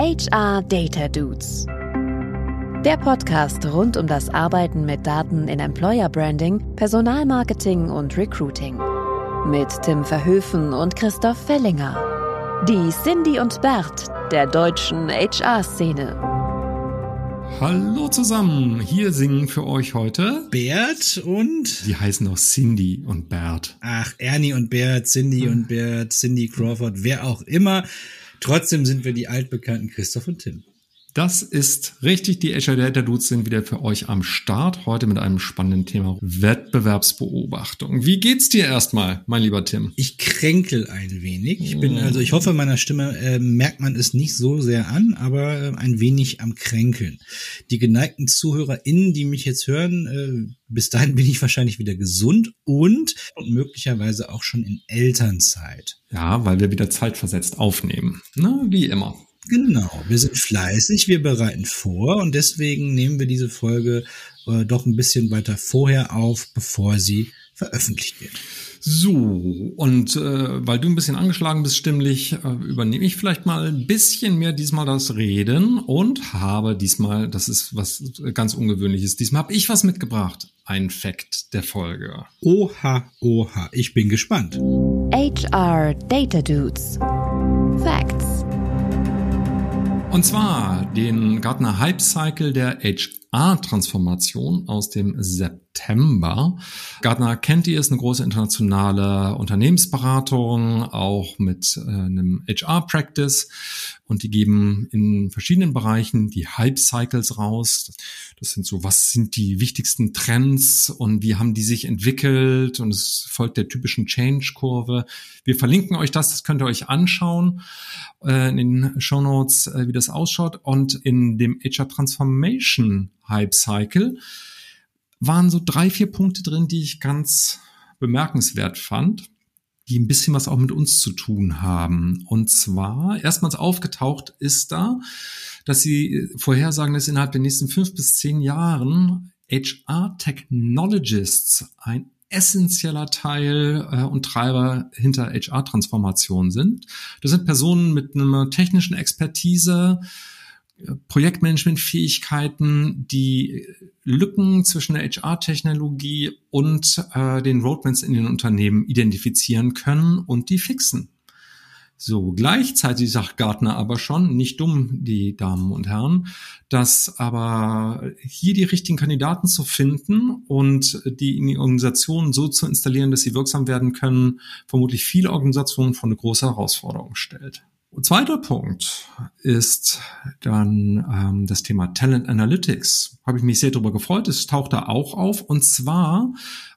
HR Data Dudes. Der Podcast rund um das Arbeiten mit Daten in Employer Branding, Personalmarketing und Recruiting. Mit Tim Verhöfen und Christoph Fellinger. Die Cindy und Bert der deutschen HR-Szene. Hallo zusammen, hier singen für euch heute Bert und. Die heißen noch Cindy und Bert. Ach, Ernie und Bert, Cindy hm. und Bert, Cindy Crawford, wer auch immer. Trotzdem sind wir die altbekannten Christoph und Tim. Das ist richtig. Die Azure Data Dudes sind wieder für euch am Start. Heute mit einem spannenden Thema Wettbewerbsbeobachtung. Wie geht's dir erstmal, mein lieber Tim? Ich kränkel ein wenig. Ich bin, also ich hoffe, meiner Stimme äh, merkt man es nicht so sehr an, aber äh, ein wenig am Kränkeln. Die geneigten ZuhörerInnen, die mich jetzt hören, äh, bis dahin bin ich wahrscheinlich wieder gesund und, und möglicherweise auch schon in Elternzeit. Ja, weil wir wieder zeitversetzt aufnehmen. Ne? Wie immer. Genau, wir sind fleißig, wir bereiten vor und deswegen nehmen wir diese Folge äh, doch ein bisschen weiter vorher auf, bevor sie veröffentlicht wird. So, und äh, weil du ein bisschen angeschlagen bist stimmlich, äh, übernehme ich vielleicht mal ein bisschen mehr diesmal das Reden und habe diesmal, das ist was ganz Ungewöhnliches, diesmal habe ich was mitgebracht. Ein Fact der Folge. Oha, oha, ich bin gespannt. HR Data Dudes. Facts. Und zwar den Gartner Hype Cycle der HR-Transformation aus dem September. Gartner kennt ihr, ist eine große internationale Unternehmensberatung, auch mit äh, einem HR-Practice. Und die geben in verschiedenen Bereichen die Hype Cycles raus. Das sind so, was sind die wichtigsten Trends und wie haben die sich entwickelt? Und es folgt der typischen Change-Kurve. Wir verlinken euch das, das könnt ihr euch anschauen äh, in den Show Notes, äh, wie das ausschaut. Und in dem HR Transformation Hype Cycle waren so drei, vier Punkte drin, die ich ganz bemerkenswert fand die ein bisschen was auch mit uns zu tun haben. Und zwar, erstmals aufgetaucht ist da, dass sie vorhersagen, dass innerhalb der nächsten fünf bis zehn Jahren HR Technologists ein essentieller Teil äh, und Treiber hinter HR-Transformation sind. Das sind Personen mit einer technischen Expertise, Projektmanagement-Fähigkeiten, die Lücken zwischen der HR-Technologie und äh, den Roadmaps in den Unternehmen identifizieren können und die fixen. So, gleichzeitig sagt Gartner aber schon, nicht dumm, die Damen und Herren, dass aber hier die richtigen Kandidaten zu finden und die in die Organisation so zu installieren, dass sie wirksam werden können, vermutlich viele Organisationen vor eine große Herausforderung stellt. Zweiter Punkt ist dann ähm, das Thema Talent Analytics. Habe ich mich sehr darüber gefreut. Es taucht da auch auf und zwar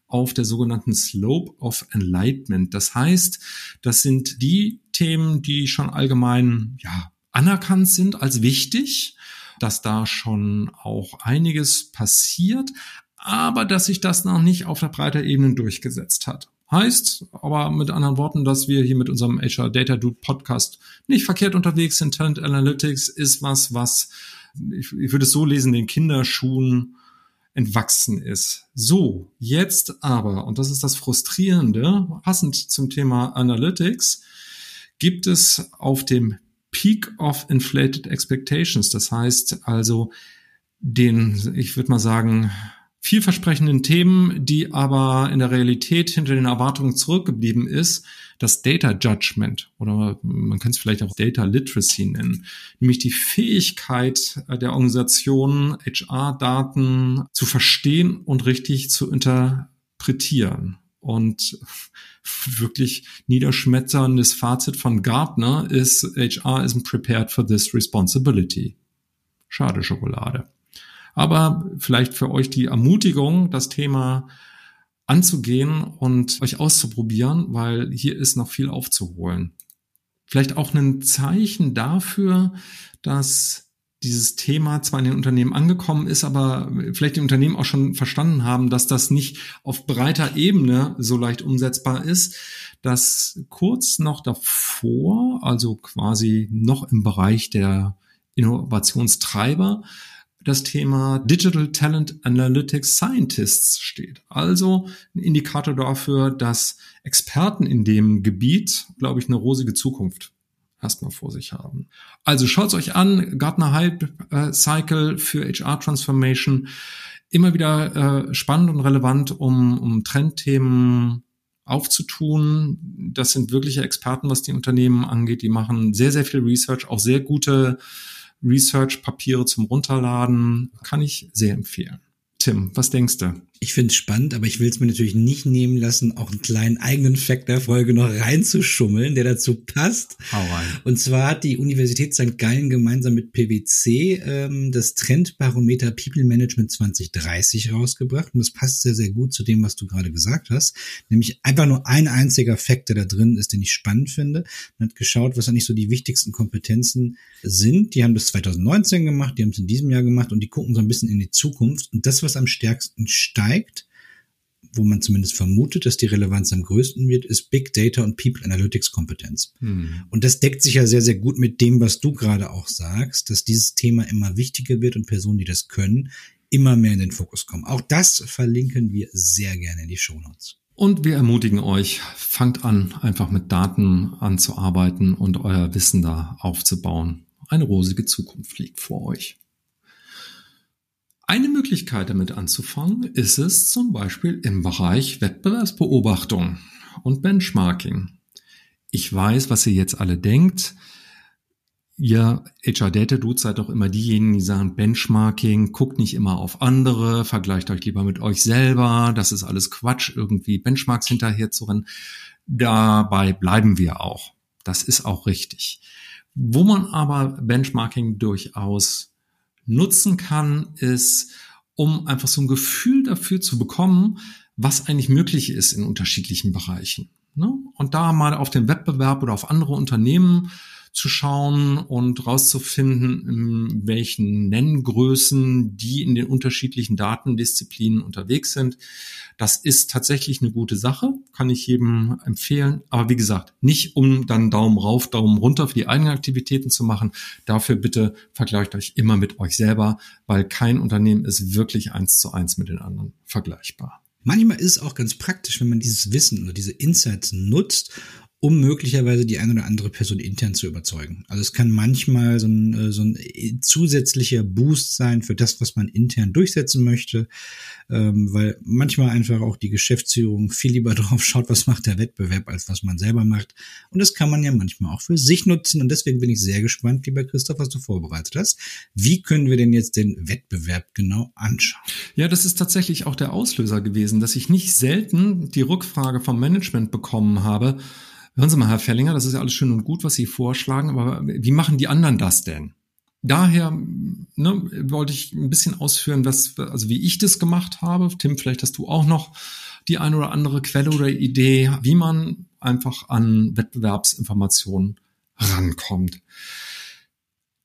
auf der sogenannten Slope of Enlightenment. Das heißt, das sind die Themen, die schon allgemein ja, anerkannt sind als wichtig, dass da schon auch einiges passiert, aber dass sich das noch nicht auf der breiter Ebene durchgesetzt hat. Heißt aber mit anderen Worten, dass wir hier mit unserem HR Data Dude Podcast nicht verkehrt unterwegs sind. Talent Analytics ist was, was ich, ich würde es so lesen, den Kinderschuhen entwachsen ist. So, jetzt aber, und das ist das Frustrierende, passend zum Thema Analytics, gibt es auf dem Peak of Inflated Expectations, das heißt also den, ich würde mal sagen, vielversprechenden Themen, die aber in der Realität hinter den Erwartungen zurückgeblieben ist, das Data Judgment oder man kann es vielleicht auch Data Literacy nennen, nämlich die Fähigkeit der Organisation, HR-Daten zu verstehen und richtig zu interpretieren. Und wirklich niederschmetterndes Fazit von Gartner ist, HR isn't prepared for this responsibility. Schade Schokolade. Aber vielleicht für euch die Ermutigung, das Thema anzugehen und euch auszuprobieren, weil hier ist noch viel aufzuholen. Vielleicht auch ein Zeichen dafür, dass dieses Thema zwar in den Unternehmen angekommen ist, aber vielleicht die Unternehmen auch schon verstanden haben, dass das nicht auf breiter Ebene so leicht umsetzbar ist, dass kurz noch davor, also quasi noch im Bereich der Innovationstreiber, das Thema Digital Talent Analytics Scientists steht. Also ein Indikator dafür, dass Experten in dem Gebiet, glaube ich, eine rosige Zukunft erstmal vor sich haben. Also schaut's euch an, Gartner Hype äh, Cycle für HR Transformation. Immer wieder äh, spannend und relevant, um, um Trendthemen aufzutun. Das sind wirkliche Experten, was die Unternehmen angeht. Die machen sehr, sehr viel Research, auch sehr gute Research-Papiere zum Runterladen. Kann ich sehr empfehlen. Tim, was denkst du? Ich finde es spannend, aber ich will es mir natürlich nicht nehmen lassen, auch einen kleinen eigenen Fact der Folge noch reinzuschummeln, der dazu passt. Hau rein. Und zwar hat die Universität St. Gallen gemeinsam mit PwC ähm, das Trendbarometer People Management 2030 rausgebracht. Und das passt sehr, sehr gut zu dem, was du gerade gesagt hast. Nämlich einfach nur ein einziger Fact, der da drin ist, den ich spannend finde. Man hat geschaut, was eigentlich so die wichtigsten Kompetenzen sind. Die haben das 2019 gemacht, die haben es in diesem Jahr gemacht und die gucken so ein bisschen in die Zukunft. Und das, was am stärksten steigt, steigt, wo man zumindest vermutet, dass die Relevanz am größten wird, ist Big Data und People Analytics Kompetenz. Hm. Und das deckt sich ja sehr, sehr gut mit dem, was du gerade auch sagst, dass dieses Thema immer wichtiger wird und Personen, die das können, immer mehr in den Fokus kommen. Auch das verlinken wir sehr gerne in die Show Notes. Und wir ermutigen euch, fangt an, einfach mit Daten anzuarbeiten und euer Wissen da aufzubauen. Eine rosige Zukunft liegt vor euch. Eine Möglichkeit damit anzufangen ist es zum Beispiel im Bereich Wettbewerbsbeobachtung und Benchmarking. Ich weiß, was ihr jetzt alle denkt. Ihr HR Data Dudes seid doch immer diejenigen, die sagen Benchmarking, guckt nicht immer auf andere, vergleicht euch lieber mit euch selber. Das ist alles Quatsch, irgendwie Benchmarks hinterher zu rennen. Dabei bleiben wir auch. Das ist auch richtig. Wo man aber Benchmarking durchaus nutzen kann, ist, um einfach so ein Gefühl dafür zu bekommen, was eigentlich möglich ist in unterschiedlichen Bereichen. Ne? Und da mal auf den Wettbewerb oder auf andere Unternehmen zu schauen und rauszufinden, in welchen Nenngrößen die in den unterschiedlichen Datendisziplinen unterwegs sind. Das ist tatsächlich eine gute Sache, kann ich jedem empfehlen. Aber wie gesagt, nicht um dann Daumen rauf, Daumen runter für die eigenen Aktivitäten zu machen. Dafür bitte vergleicht euch immer mit euch selber, weil kein Unternehmen ist wirklich eins zu eins mit den anderen vergleichbar. Manchmal ist es auch ganz praktisch, wenn man dieses Wissen oder diese Insights nutzt, um möglicherweise die eine oder andere Person intern zu überzeugen. Also es kann manchmal so ein, äh, so ein zusätzlicher Boost sein für das, was man intern durchsetzen möchte, ähm, weil manchmal einfach auch die Geschäftsführung viel lieber drauf schaut, was macht der Wettbewerb, als was man selber macht. Und das kann man ja manchmal auch für sich nutzen. Und deswegen bin ich sehr gespannt, lieber Christoph, was du vorbereitet hast. Wie können wir denn jetzt den Wettbewerb genau anschauen? Ja, das ist tatsächlich auch der Auslöser gewesen, dass ich nicht selten die Rückfrage vom Management bekommen habe, Hören Sie mal, Herr Fellinger, das ist ja alles schön und gut, was Sie vorschlagen, aber wie machen die anderen das denn? Daher ne, wollte ich ein bisschen ausführen, was, also wie ich das gemacht habe. Tim, vielleicht hast du auch noch die eine oder andere Quelle oder Idee, wie man einfach an Wettbewerbsinformationen rankommt.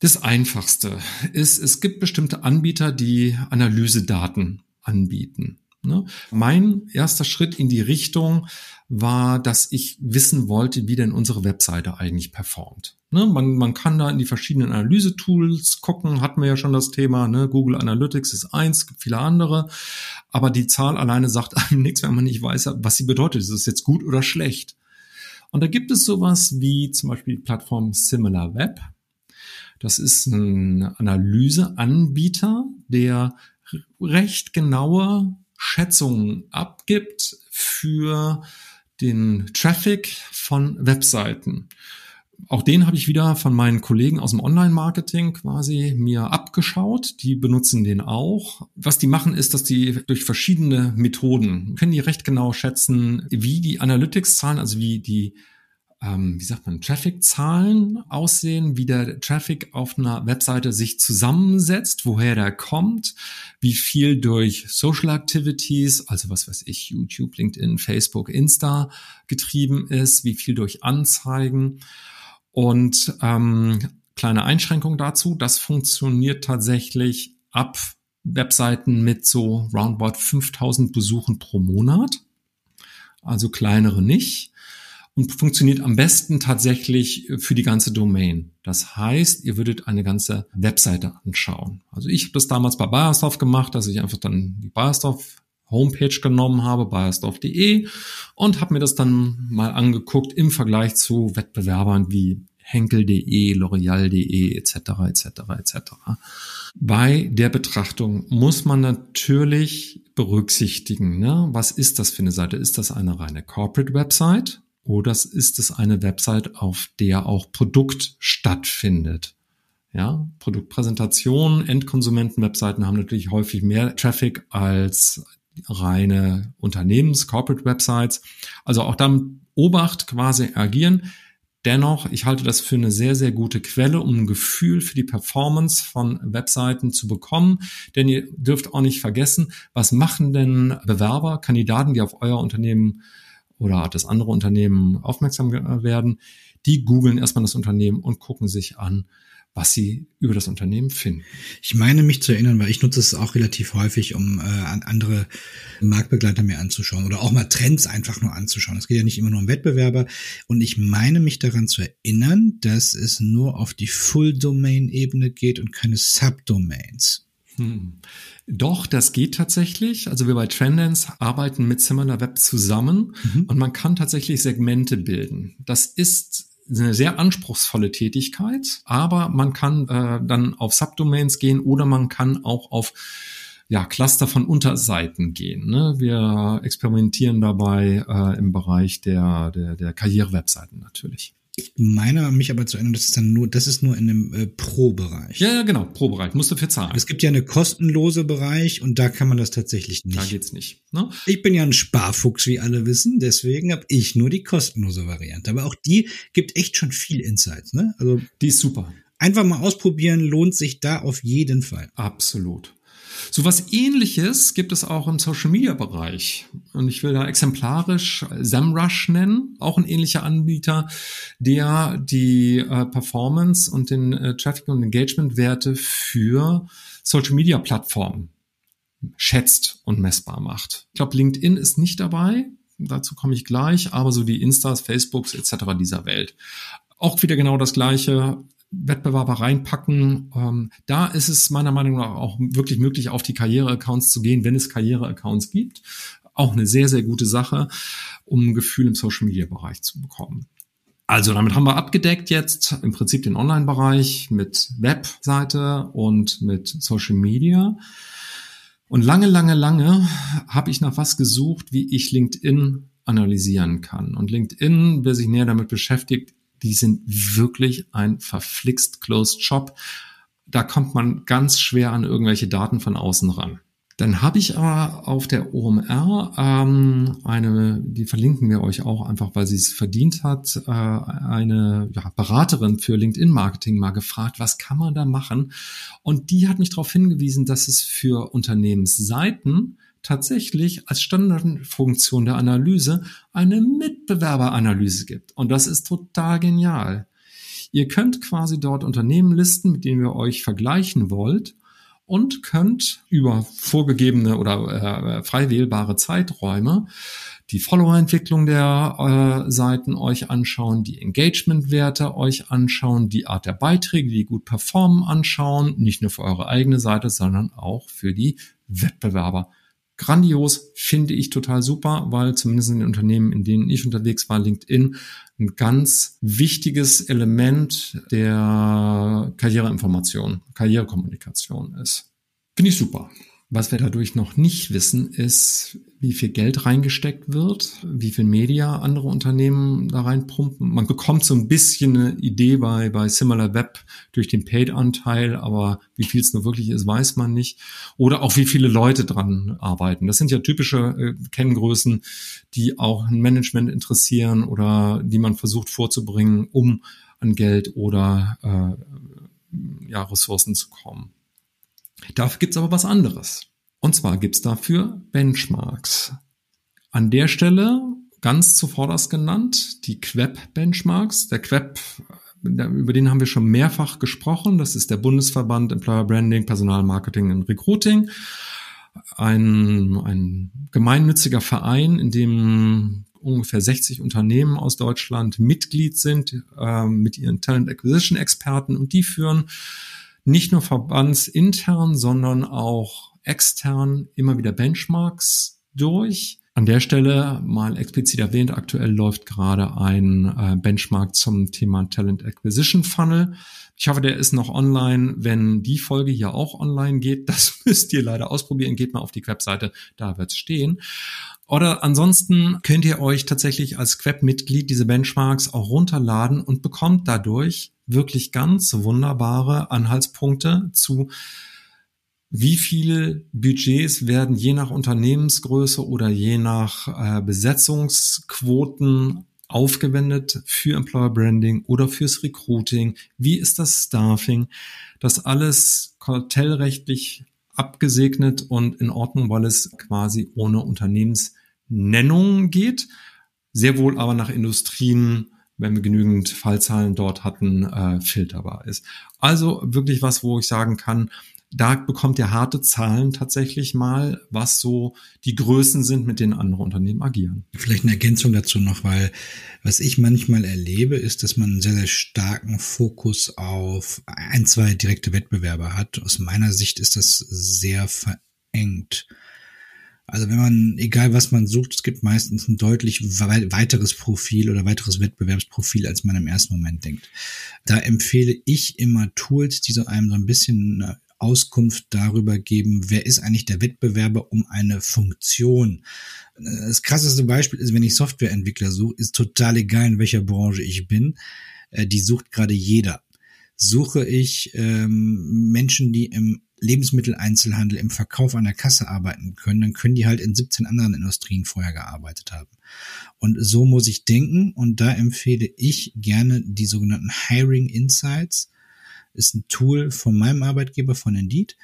Das Einfachste ist, es gibt bestimmte Anbieter, die Analysedaten anbieten. Ne? Mein erster Schritt in die Richtung war, dass ich wissen wollte, wie denn unsere Webseite eigentlich performt. Ne? Man, man kann da in die verschiedenen Analyse-Tools gucken, hatten wir ja schon das Thema, ne? Google Analytics ist eins, gibt viele andere, aber die Zahl alleine sagt einem nichts, wenn man nicht weiß, was sie bedeutet. Ist es jetzt gut oder schlecht? Und da gibt es sowas wie zum Beispiel die Plattform SimilarWeb. Das ist ein Analyseanbieter, der recht genaue Schätzungen abgibt für den Traffic von Webseiten. Auch den habe ich wieder von meinen Kollegen aus dem Online-Marketing quasi mir abgeschaut. Die benutzen den auch. Was die machen, ist, dass die durch verschiedene Methoden können die recht genau schätzen, wie die Analytics-Zahlen, also wie die ähm, wie sagt man, Traffic-Zahlen aussehen, wie der Traffic auf einer Webseite sich zusammensetzt, woher der kommt, wie viel durch Social Activities, also was weiß ich, YouTube, LinkedIn, Facebook, Insta getrieben ist, wie viel durch Anzeigen. Und ähm, kleine Einschränkung dazu, das funktioniert tatsächlich ab Webseiten mit so roundabout 5000 Besuchen pro Monat, also kleinere nicht und funktioniert am besten tatsächlich für die ganze Domain. Das heißt, ihr würdet eine ganze Webseite anschauen. Also ich habe das damals bei Bayersdorf gemacht, dass ich einfach dann die Bayersdorf Homepage genommen habe, bayersdorf.de und habe mir das dann mal angeguckt im Vergleich zu Wettbewerbern wie henkel.de, l'oreal.de etc. etc. etc. Bei der Betrachtung muss man natürlich berücksichtigen, ne? was ist das für eine Seite? Ist das eine reine Corporate Website oder ist es eine Website, auf der auch Produkt stattfindet? Ja, Produktpräsentation, Endkonsumenten-Webseiten haben natürlich häufig mehr Traffic als reine Unternehmens-, Corporate-Websites. Also auch dann Obacht quasi agieren. Dennoch, ich halte das für eine sehr, sehr gute Quelle, um ein Gefühl für die Performance von Webseiten zu bekommen. Denn ihr dürft auch nicht vergessen, was machen denn Bewerber, Kandidaten, die auf euer Unternehmen oder das andere Unternehmen aufmerksam werden? Die googeln erstmal das Unternehmen und gucken sich an, was sie über das Unternehmen finden. Ich meine mich zu erinnern, weil ich nutze es auch relativ häufig, um äh, andere Marktbegleiter mir anzuschauen oder auch mal Trends einfach nur anzuschauen. Es geht ja nicht immer nur um Wettbewerber. Und ich meine mich daran zu erinnern, dass es nur auf die Full-Domain-Ebene geht und keine Subdomains. Hm. Doch, das geht tatsächlich. Also wir bei Trendance arbeiten mit SimilarWeb zusammen mhm. und man kann tatsächlich Segmente bilden. Das ist eine sehr anspruchsvolle Tätigkeit, aber man kann äh, dann auf Subdomains gehen oder man kann auch auf ja, Cluster von Unterseiten gehen. Ne? Wir experimentieren dabei äh, im Bereich der, der, der Karriere-Webseiten natürlich. Ich meine mich aber zu erinnern, das ist dann nur, das ist nur in einem äh, Pro-Bereich. Ja, ja, genau, Pro-Bereich. Musst du für zahlen. Es gibt ja eine kostenlose Bereich und da kann man das tatsächlich nicht. Da geht's nicht. Ne? Ich bin ja ein Sparfuchs, wie alle wissen, deswegen habe ich nur die kostenlose Variante. Aber auch die gibt echt schon viel Insights, ne? Also die ist super. Einfach mal ausprobieren, lohnt sich da auf jeden Fall. Absolut. So was ähnliches gibt es auch im Social Media Bereich. Und ich will da exemplarisch SEMrush nennen, auch ein ähnlicher Anbieter, der die äh, Performance und den äh, Traffic und Engagement Werte für Social Media Plattformen schätzt und messbar macht. Ich glaube, LinkedIn ist nicht dabei. Dazu komme ich gleich, aber so die Instas, Facebooks etc. dieser Welt. Auch wieder genau das gleiche. Wettbewerber reinpacken. Ähm, da ist es meiner Meinung nach auch wirklich möglich, auf die Karriereaccounts zu gehen, wenn es Karriereaccounts gibt. Auch eine sehr, sehr gute Sache, um ein Gefühl im Social-Media-Bereich zu bekommen. Also damit haben wir abgedeckt jetzt im Prinzip den Online-Bereich mit Webseite und mit Social Media. Und lange, lange, lange habe ich nach was gesucht, wie ich LinkedIn analysieren kann. Und LinkedIn, wer sich näher damit beschäftigt, die sind wirklich ein verflixt closed shop. Da kommt man ganz schwer an irgendwelche Daten von außen ran. Dann habe ich aber auf der OMR ähm, eine, die verlinken wir euch auch einfach, weil sie es verdient hat, äh, eine ja, Beraterin für LinkedIn-Marketing mal gefragt, was kann man da machen? Und die hat mich darauf hingewiesen, dass es für Unternehmensseiten tatsächlich als Standardfunktion der Analyse eine Mitbewerberanalyse gibt. Und das ist total genial. Ihr könnt quasi dort Unternehmen listen, mit denen ihr euch vergleichen wollt und könnt über vorgegebene oder äh, frei wählbare Zeiträume die Follower-Entwicklung der äh, Seiten euch anschauen, die Engagement-Werte euch anschauen, die Art der Beiträge, die gut performen, anschauen, nicht nur für eure eigene Seite, sondern auch für die Wettbewerber grandios, finde ich total super, weil zumindest in den Unternehmen, in denen ich unterwegs war, LinkedIn ein ganz wichtiges Element der Karriereinformation, Karrierekommunikation ist. Finde ich super. Was wir dadurch noch nicht wissen, ist, wie viel Geld reingesteckt wird, wie viel Media andere Unternehmen da reinpumpen. Man bekommt so ein bisschen eine Idee bei, bei Similar Web durch den Paid-Anteil, aber wie viel es nur wirklich ist, weiß man nicht. Oder auch wie viele Leute dran arbeiten. Das sind ja typische äh, Kenngrößen, die auch ein Management interessieren oder die man versucht vorzubringen, um an Geld oder äh, ja, Ressourcen zu kommen. Dafür gibt's aber was anderes. Und zwar gibt's dafür Benchmarks. An der Stelle ganz zuvorderst genannt die Queb-Benchmarks. Der Queb, über den haben wir schon mehrfach gesprochen. Das ist der Bundesverband Employer Branding, Personalmarketing und Recruiting. Ein, ein gemeinnütziger Verein, in dem ungefähr 60 Unternehmen aus Deutschland Mitglied sind äh, mit ihren Talent Acquisition Experten und die führen nicht nur verbandsintern, sondern auch extern immer wieder Benchmarks durch, An der Stelle mal explizit erwähnt, aktuell läuft gerade ein äh, Benchmark zum Thema Talent Acquisition Funnel. Ich hoffe, der ist noch online. Wenn die Folge hier auch online geht, das müsst ihr leider ausprobieren. Geht mal auf die Webseite, da wird's stehen. Oder ansonsten könnt ihr euch tatsächlich als Queb-Mitglied diese Benchmarks auch runterladen und bekommt dadurch wirklich ganz wunderbare Anhaltspunkte zu wie viele Budgets werden je nach Unternehmensgröße oder je nach äh, Besetzungsquoten aufgewendet für Employer Branding oder fürs Recruiting? Wie ist das Staffing? Das alles kartellrechtlich abgesegnet und in Ordnung, weil es quasi ohne Unternehmensnennung geht. Sehr wohl aber nach Industrien, wenn wir genügend Fallzahlen dort hatten, äh, filterbar ist. Also wirklich was, wo ich sagen kann, da bekommt ihr harte Zahlen tatsächlich mal, was so die Größen sind, mit denen andere Unternehmen agieren. Vielleicht eine Ergänzung dazu noch, weil was ich manchmal erlebe, ist, dass man einen sehr, sehr starken Fokus auf ein, zwei direkte Wettbewerber hat. Aus meiner Sicht ist das sehr verengt. Also wenn man, egal was man sucht, es gibt meistens ein deutlich weiteres Profil oder weiteres Wettbewerbsprofil, als man im ersten Moment denkt. Da empfehle ich immer Tools, die so einem so ein bisschen Auskunft darüber geben, wer ist eigentlich der Wettbewerber um eine Funktion. Das krasseste Beispiel ist, wenn ich Softwareentwickler suche, ist total egal, in welcher Branche ich bin. Äh, die sucht gerade jeder. Suche ich ähm, Menschen, die im Lebensmitteleinzelhandel, im Verkauf an der Kasse arbeiten können, dann können die halt in 17 anderen Industrien vorher gearbeitet haben. Und so muss ich denken und da empfehle ich gerne die sogenannten Hiring Insights ist ein Tool von meinem Arbeitgeber, von Indeed.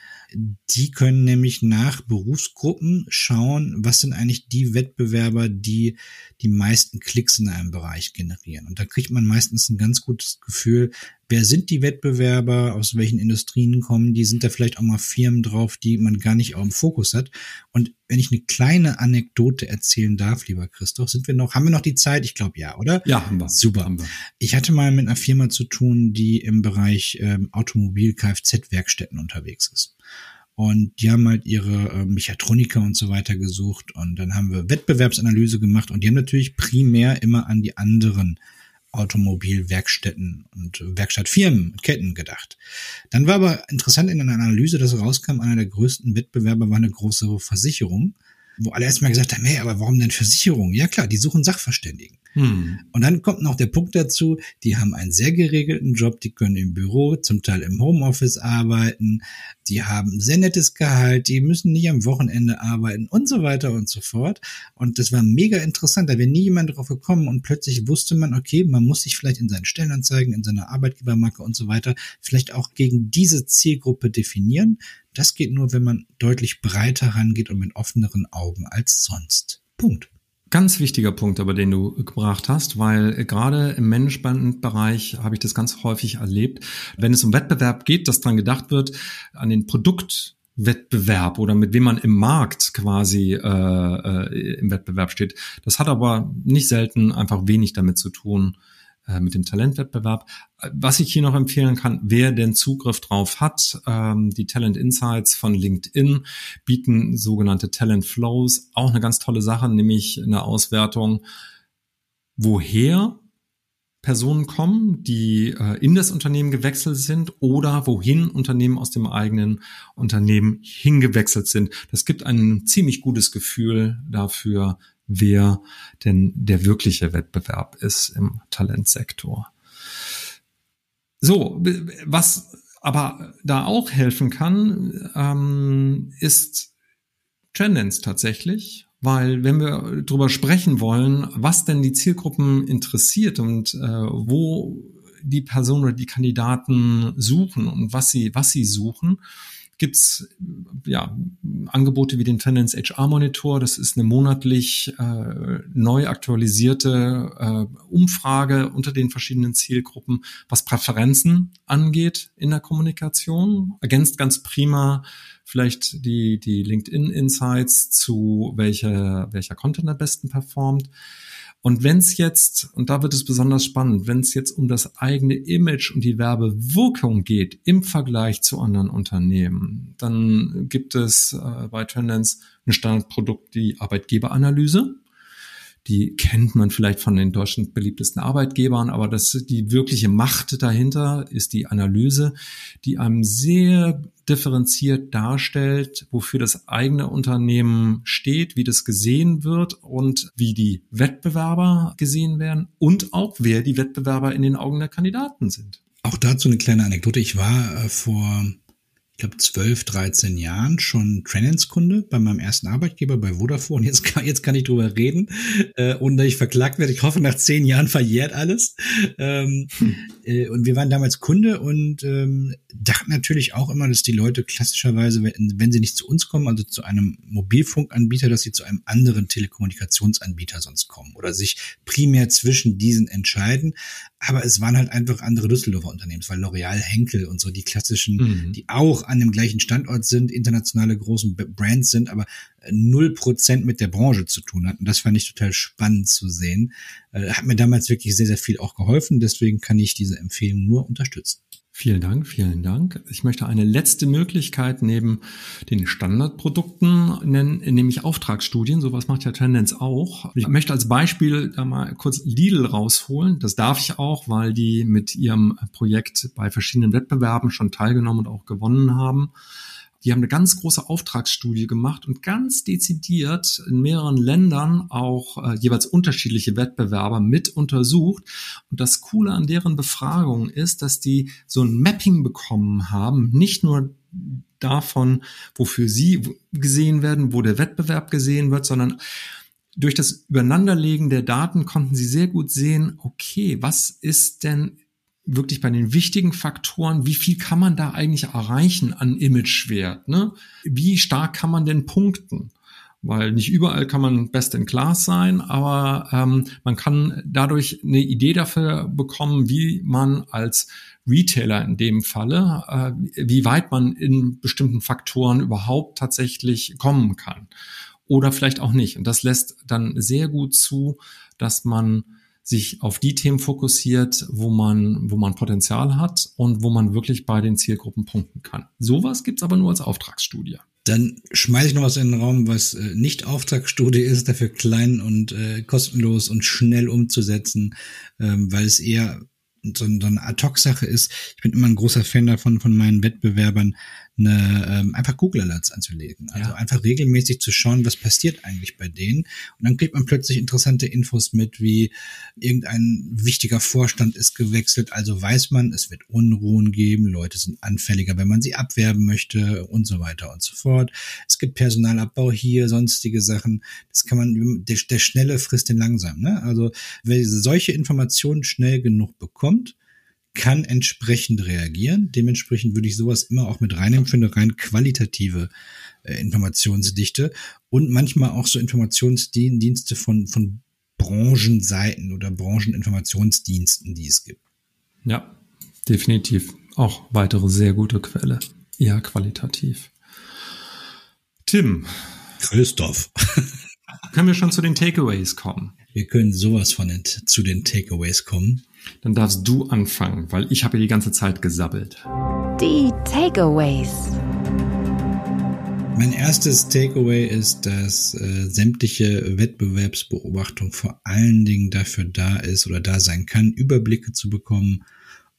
Die können nämlich nach Berufsgruppen schauen, was sind eigentlich die Wettbewerber, die die meisten Klicks in einem Bereich generieren. Und da kriegt man meistens ein ganz gutes Gefühl, wer sind die Wettbewerber, aus welchen Industrien kommen die, sind da vielleicht auch mal Firmen drauf, die man gar nicht auf dem Fokus hat. Und wenn ich eine kleine Anekdote erzählen darf, lieber Christoph, sind wir noch, haben wir noch die Zeit? Ich glaube ja, oder? Ja, haben wir. Super. Haben wir. Ich hatte mal mit einer Firma zu tun, die im Bereich ähm, Automobil-Kfz-Werkstätten unterwegs ist. Und die haben halt ihre äh, Mechatroniker und so weiter gesucht. Und dann haben wir Wettbewerbsanalyse gemacht und die haben natürlich primär immer an die anderen Automobilwerkstätten und Werkstattfirmen, Ketten gedacht. Dann war aber interessant in einer Analyse, dass rauskam, einer der größten Wettbewerber war eine große Versicherung, wo alle erstmal gesagt haben, hey, aber warum denn Versicherung? Ja klar, die suchen Sachverständigen. Hm. Und dann kommt noch der Punkt dazu, die haben einen sehr geregelten Job, die können im Büro, zum Teil im Homeoffice arbeiten, die haben sehr nettes Gehalt, die müssen nicht am Wochenende arbeiten und so weiter und so fort. Und das war mega interessant, da wäre nie jemand drauf gekommen und plötzlich wusste man, okay, man muss sich vielleicht in seinen Stellenanzeigen, in seiner Arbeitgebermarke und so weiter vielleicht auch gegen diese Zielgruppe definieren. Das geht nur, wenn man deutlich breiter rangeht und mit offeneren Augen als sonst. Punkt. Ganz wichtiger Punkt, aber den du gebracht hast, weil gerade im Managementbereich habe ich das ganz häufig erlebt, wenn es um Wettbewerb geht, dass dran gedacht wird, an den Produktwettbewerb oder mit wem man im Markt quasi äh, äh, im Wettbewerb steht. Das hat aber nicht selten einfach wenig damit zu tun, mit dem Talentwettbewerb. Was ich hier noch empfehlen kann, wer denn Zugriff drauf hat, ähm, die Talent Insights von LinkedIn bieten sogenannte Talent Flows, auch eine ganz tolle Sache, nämlich eine Auswertung, woher Personen kommen, die äh, in das Unternehmen gewechselt sind oder wohin Unternehmen aus dem eigenen Unternehmen hingewechselt sind. Das gibt ein ziemlich gutes Gefühl dafür, wer denn der wirkliche Wettbewerb ist im Talentsektor. So, was aber da auch helfen kann, ähm, ist Trendance tatsächlich, weil wenn wir darüber sprechen wollen, was denn die Zielgruppen interessiert und äh, wo die Personen oder die Kandidaten suchen und was sie was sie suchen, gibt's ja Angebote wie den Finance HR Monitor. Das ist eine monatlich äh, neu aktualisierte äh, Umfrage unter den verschiedenen Zielgruppen, was Präferenzen angeht in der Kommunikation. Ergänzt ganz prima vielleicht die, die LinkedIn Insights zu welcher, welcher Content am besten performt. Und wenn es jetzt, und da wird es besonders spannend, wenn es jetzt um das eigene Image und die Werbewirkung geht im Vergleich zu anderen Unternehmen, dann gibt es äh, bei Tendenz ein Standardprodukt, die Arbeitgeberanalyse. Die kennt man vielleicht von den deutschen beliebtesten Arbeitgebern, aber das, die wirkliche Macht dahinter ist die Analyse, die einem sehr differenziert darstellt, wofür das eigene Unternehmen steht, wie das gesehen wird und wie die Wettbewerber gesehen werden und auch wer die Wettbewerber in den Augen der Kandidaten sind. Auch dazu eine kleine Anekdote. Ich war äh, vor glaube, 12, 13 Jahren schon Trennenskunde bei meinem ersten Arbeitgeber bei Vodafone. Jetzt kann, jetzt kann ich drüber reden, äh, ohne dass ich verklagt werde. Ich hoffe, nach zehn Jahren verjährt alles. Ähm, hm. Äh, und wir waren damals Kunde und ähm, dachten natürlich auch immer, dass die Leute klassischerweise, wenn, wenn sie nicht zu uns kommen, also zu einem Mobilfunkanbieter, dass sie zu einem anderen Telekommunikationsanbieter sonst kommen oder sich primär zwischen diesen entscheiden. Aber es waren halt einfach andere Düsseldorfer Unternehmen, weil L'Oreal, Henkel und so die klassischen, mhm. die auch an dem gleichen Standort sind, internationale großen Brands sind, aber null Prozent mit der Branche zu tun hatten. Das fand ich total spannend zu sehen. Äh, hat mir damals wirklich sehr, sehr viel auch geholfen. Deswegen kann ich diese Empfehlung nur unterstützen. Vielen Dank, vielen Dank. Ich möchte eine letzte Möglichkeit neben den Standardprodukten nennen, nämlich Auftragsstudien. Sowas macht ja Tendenz auch. Ich möchte als Beispiel da mal kurz Lidl rausholen. Das darf ich auch, weil die mit ihrem Projekt bei verschiedenen Wettbewerben schon teilgenommen und auch gewonnen haben. Die haben eine ganz große Auftragsstudie gemacht und ganz dezidiert in mehreren Ländern auch äh, jeweils unterschiedliche Wettbewerber mit untersucht. Und das Coole an deren Befragung ist, dass die so ein Mapping bekommen haben, nicht nur davon, wofür sie gesehen werden, wo der Wettbewerb gesehen wird, sondern durch das Übereinanderlegen der Daten konnten sie sehr gut sehen, okay, was ist denn wirklich bei den wichtigen Faktoren, wie viel kann man da eigentlich erreichen an Imagewert? Ne? Wie stark kann man denn punkten? Weil nicht überall kann man best in class sein, aber ähm, man kann dadurch eine Idee dafür bekommen, wie man als Retailer in dem Falle, äh, wie weit man in bestimmten Faktoren überhaupt tatsächlich kommen kann. Oder vielleicht auch nicht. Und das lässt dann sehr gut zu, dass man sich auf die Themen fokussiert, wo man, wo man Potenzial hat und wo man wirklich bei den Zielgruppen punkten kann. Sowas gibt's aber nur als Auftragsstudie. Dann schmeiße ich noch was in den Raum, was äh, nicht Auftragsstudie ist, dafür klein und äh, kostenlos und schnell umzusetzen, ähm, weil es eher so, so eine Ad-Hoc-Sache ist. Ich bin immer ein großer Fan davon, von meinen Wettbewerbern eine, ähm, einfach Google Alerts anzulegen. Also ja. einfach regelmäßig zu schauen, was passiert eigentlich bei denen. Und dann kriegt man plötzlich interessante Infos mit, wie irgendein wichtiger Vorstand ist gewechselt. Also weiß man, es wird Unruhen geben, Leute sind anfälliger, wenn man sie abwerben möchte und so weiter und so fort. Es gibt Personalabbau hier, sonstige Sachen. Das kann man, der, der Schnelle frisst den langsam. Ne? Also wer solche Informationen schnell genug bekommt, kann entsprechend reagieren. Dementsprechend würde ich sowas immer auch mit reinnehmen für eine rein qualitative äh, Informationsdichte und manchmal auch so Informationsdienste von, von Branchenseiten oder Brancheninformationsdiensten, die es gibt. Ja, definitiv. Auch weitere sehr gute Quelle. Ja, qualitativ. Tim. Christoph. können wir schon zu den Takeaways kommen? Wir können sowas von den, zu den Takeaways kommen. Dann darfst du anfangen, weil ich habe ja die ganze Zeit gesabbelt. Die Takeaways. Mein erstes Takeaway ist, dass äh, sämtliche Wettbewerbsbeobachtung vor allen Dingen dafür da ist oder da sein kann, Überblicke zu bekommen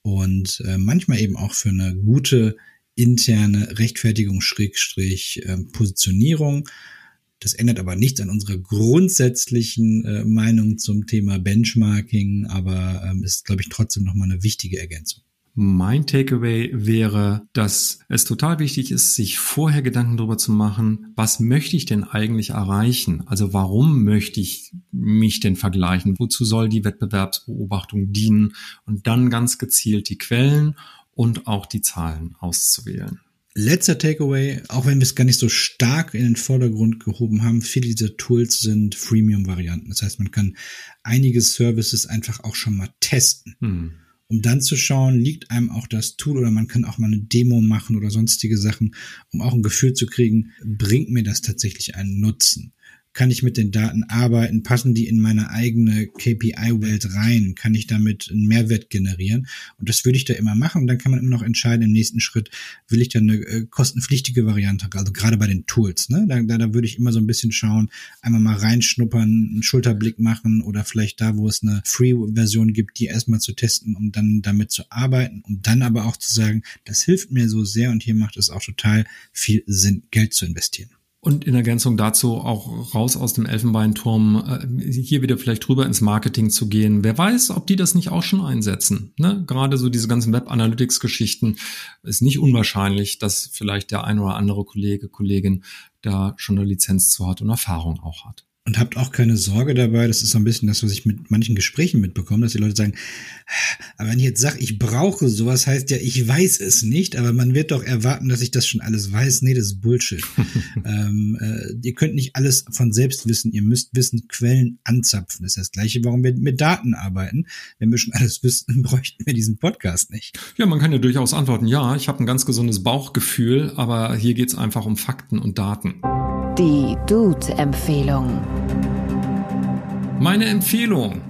und äh, manchmal eben auch für eine gute interne Rechtfertigung Schrägstrich äh, Positionierung das ändert aber nichts an unserer grundsätzlichen äh, Meinung zum Thema Benchmarking, aber ähm, ist, glaube ich, trotzdem nochmal eine wichtige Ergänzung. Mein Takeaway wäre, dass es total wichtig ist, sich vorher Gedanken darüber zu machen, was möchte ich denn eigentlich erreichen? Also warum möchte ich mich denn vergleichen? Wozu soll die Wettbewerbsbeobachtung dienen? Und dann ganz gezielt die Quellen und auch die Zahlen auszuwählen. Letzter Takeaway, auch wenn wir es gar nicht so stark in den Vordergrund gehoben haben, viele dieser Tools sind Freemium-Varianten. Das heißt, man kann einige Services einfach auch schon mal testen. Hm. Um dann zu schauen, liegt einem auch das Tool oder man kann auch mal eine Demo machen oder sonstige Sachen, um auch ein Gefühl zu kriegen, bringt mir das tatsächlich einen Nutzen. Kann ich mit den Daten arbeiten? Passen die in meine eigene KPI-Welt rein? Kann ich damit einen Mehrwert generieren? Und das würde ich da immer machen. Und dann kann man immer noch entscheiden im nächsten Schritt, will ich dann eine äh, kostenpflichtige Variante, also gerade bei den Tools, ne? Da, da, da würde ich immer so ein bisschen schauen, einmal mal reinschnuppern, einen Schulterblick machen oder vielleicht da, wo es eine Free-Version gibt, die erstmal zu testen, um dann damit zu arbeiten, um dann aber auch zu sagen, das hilft mir so sehr und hier macht es auch total viel Sinn, Geld zu investieren. Und in Ergänzung dazu auch raus aus dem Elfenbeinturm, äh, hier wieder vielleicht drüber ins Marketing zu gehen. Wer weiß, ob die das nicht auch schon einsetzen. Ne? Gerade so diese ganzen Web-Analytics-Geschichten ist nicht unwahrscheinlich, dass vielleicht der ein oder andere Kollege, Kollegin da schon eine Lizenz zu hat und Erfahrung auch hat. Und habt auch keine Sorge dabei, das ist so ein bisschen das, was ich mit manchen Gesprächen mitbekomme, dass die Leute sagen, aber wenn ich jetzt sage, ich brauche sowas, heißt ja, ich weiß es nicht, aber man wird doch erwarten, dass ich das schon alles weiß. Nee, das ist Bullshit. ähm, äh, ihr könnt nicht alles von selbst wissen, ihr müsst wissen, Quellen anzapfen. Das ist das Gleiche, warum wir mit Daten arbeiten. Wenn wir schon alles wüssten, bräuchten wir diesen Podcast nicht. Ja, man kann ja durchaus antworten, ja, ich habe ein ganz gesundes Bauchgefühl, aber hier geht's einfach um Fakten und Daten. Die Dude-Empfehlung. Meine Empfehlung,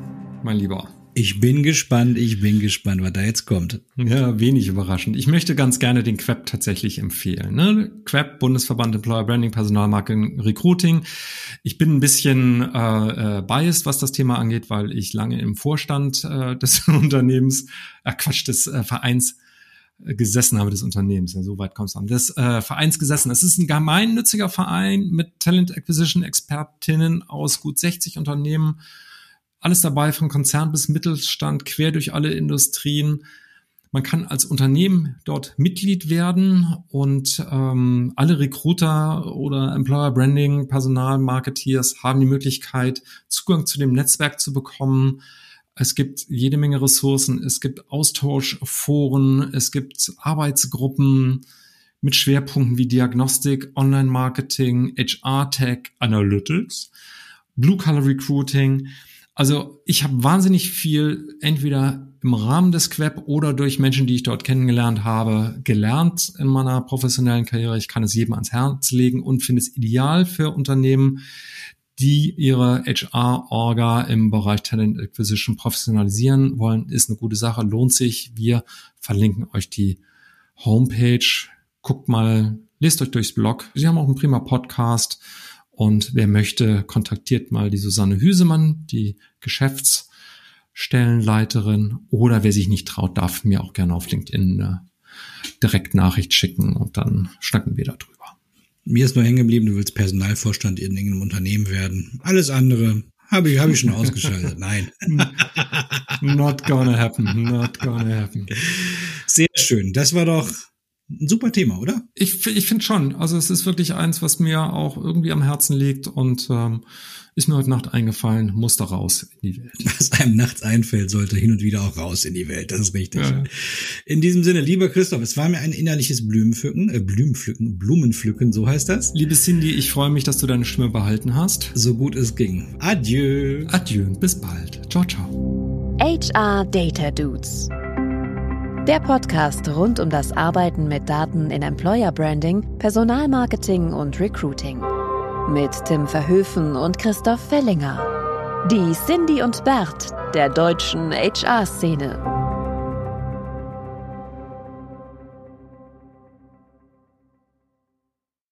mein Lieber. Ich bin gespannt, ich bin gespannt, was da jetzt kommt. Ja, wenig überraschend. Ich möchte ganz gerne den Queb tatsächlich empfehlen. Ne? Queb, Bundesverband Employer Branding, Personalmarketing, Recruiting. Ich bin ein bisschen äh, äh, biased, was das Thema angeht, weil ich lange im Vorstand äh, des Unternehmens, äh, Quatsch, des äh, Vereins gesessen habe des Unternehmens. Ja, so weit kommst du an. Des äh, Vereins gesessen. Es ist ein gemeinnütziger Verein mit Talent Acquisition Expertinnen aus gut 60 Unternehmen. Alles dabei, von Konzern bis Mittelstand, quer durch alle Industrien. Man kann als Unternehmen dort Mitglied werden und ähm, alle Recruiter oder Employer Branding, Personal Marketeers haben die Möglichkeit, Zugang zu dem Netzwerk zu bekommen es gibt jede Menge Ressourcen, es gibt Austauschforen, es gibt Arbeitsgruppen mit Schwerpunkten wie Diagnostik, Online-Marketing, HR-Tech, Analytics, Blue-Color Recruiting. Also ich habe wahnsinnig viel entweder im Rahmen des Queb oder durch Menschen, die ich dort kennengelernt habe, gelernt in meiner professionellen Karriere. Ich kann es jedem ans Herz legen und finde es ideal für Unternehmen, die ihre HR-Orga im Bereich Talent Acquisition professionalisieren wollen, ist eine gute Sache, lohnt sich. Wir verlinken euch die Homepage. Guckt mal, lest euch durchs Blog. Sie haben auch einen prima Podcast. Und wer möchte, kontaktiert mal die Susanne Hüsemann, die Geschäftsstellenleiterin. Oder wer sich nicht traut, darf mir auch gerne auf LinkedIn eine Direktnachricht schicken und dann schnacken wir darüber. Mir ist nur hängen geblieben, du willst Personalvorstand in irgendeinem Unternehmen werden. Alles andere habe ich, hab ich schon ausgeschaltet. Nein. Not gonna happen. Not gonna happen. Sehr schön. Das war doch ein super Thema, oder? Ich, ich finde schon. Also es ist wirklich eins, was mir auch irgendwie am Herzen liegt und ähm, ist mir heute Nacht eingefallen, muss da raus in die Welt. Was einem nachts einfällt, sollte hin und wieder auch raus in die Welt. Das ist richtig. Ja. In diesem Sinne, lieber Christoph, es war mir ein innerliches Blumenpflücken, äh, Blumenpflücken, Blumenpflücken, so heißt das. Liebe Cindy, ich freue mich, dass du deine Stimme behalten hast. So gut es ging. Adieu. Adieu und bis bald. Ciao, ciao. HR Data Dudes. Der Podcast rund um das Arbeiten mit Daten in Employer Branding, Personalmarketing und Recruiting mit Tim Verhöfen und Christoph Fellinger. Die Cindy und Bert der deutschen HR-Szene.